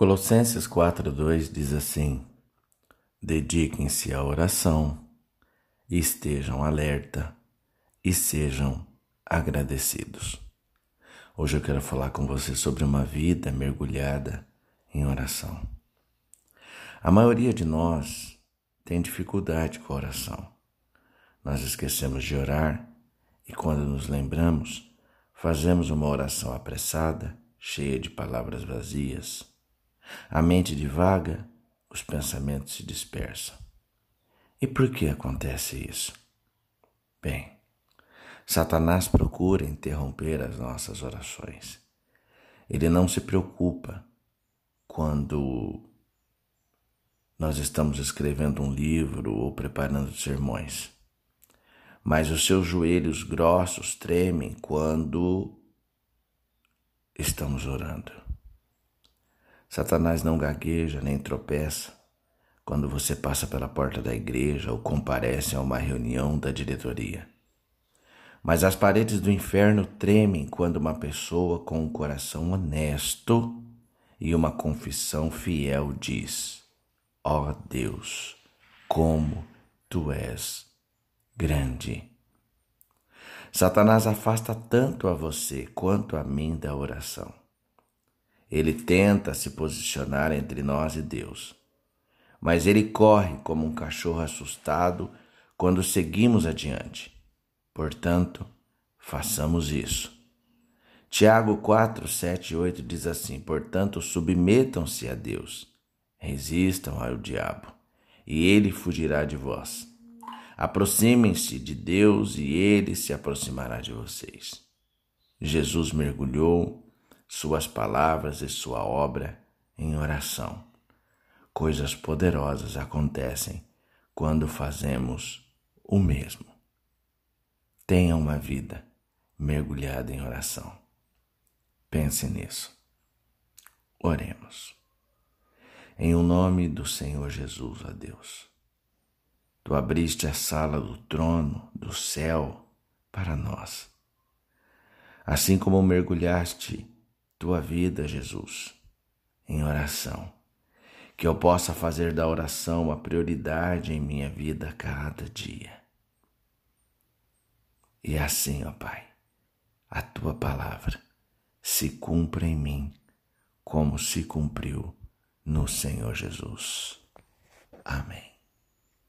Colossenses 4:2 diz assim: Dediquem-se à oração, estejam alerta e sejam agradecidos. Hoje eu quero falar com você sobre uma vida mergulhada em oração. A maioria de nós tem dificuldade com a oração. Nós esquecemos de orar e, quando nos lembramos, fazemos uma oração apressada, cheia de palavras vazias a mente divaga, os pensamentos se dispersam. E por que acontece isso? Bem, Satanás procura interromper as nossas orações. Ele não se preocupa quando nós estamos escrevendo um livro ou preparando sermões. Mas os seus joelhos grossos tremem quando estamos orando. Satanás não gagueja nem tropeça quando você passa pela porta da igreja ou comparece a uma reunião da diretoria. Mas as paredes do inferno tremem quando uma pessoa com um coração honesto e uma confissão fiel diz: Ó oh Deus, como tu és grande. Satanás afasta tanto a você quanto a mim da oração. Ele tenta se posicionar entre nós e Deus. Mas ele corre como um cachorro assustado quando seguimos adiante. Portanto, façamos isso. Tiago 4, 7 e 8 diz assim: Portanto, submetam-se a Deus, resistam ao diabo, e ele fugirá de vós. Aproximem-se de Deus e ele se aproximará de vocês. Jesus mergulhou suas palavras e sua obra em oração. Coisas poderosas acontecem quando fazemos o mesmo. Tenha uma vida mergulhada em oração. Pense nisso. Oremos. Em o nome do Senhor Jesus, a Deus. Tu abriste a sala do trono do céu para nós. Assim como mergulhaste tua vida, Jesus, em oração. Que eu possa fazer da oração a prioridade em minha vida cada dia. E assim, ó Pai, a tua palavra se cumpra em mim como se cumpriu no Senhor Jesus. Amém.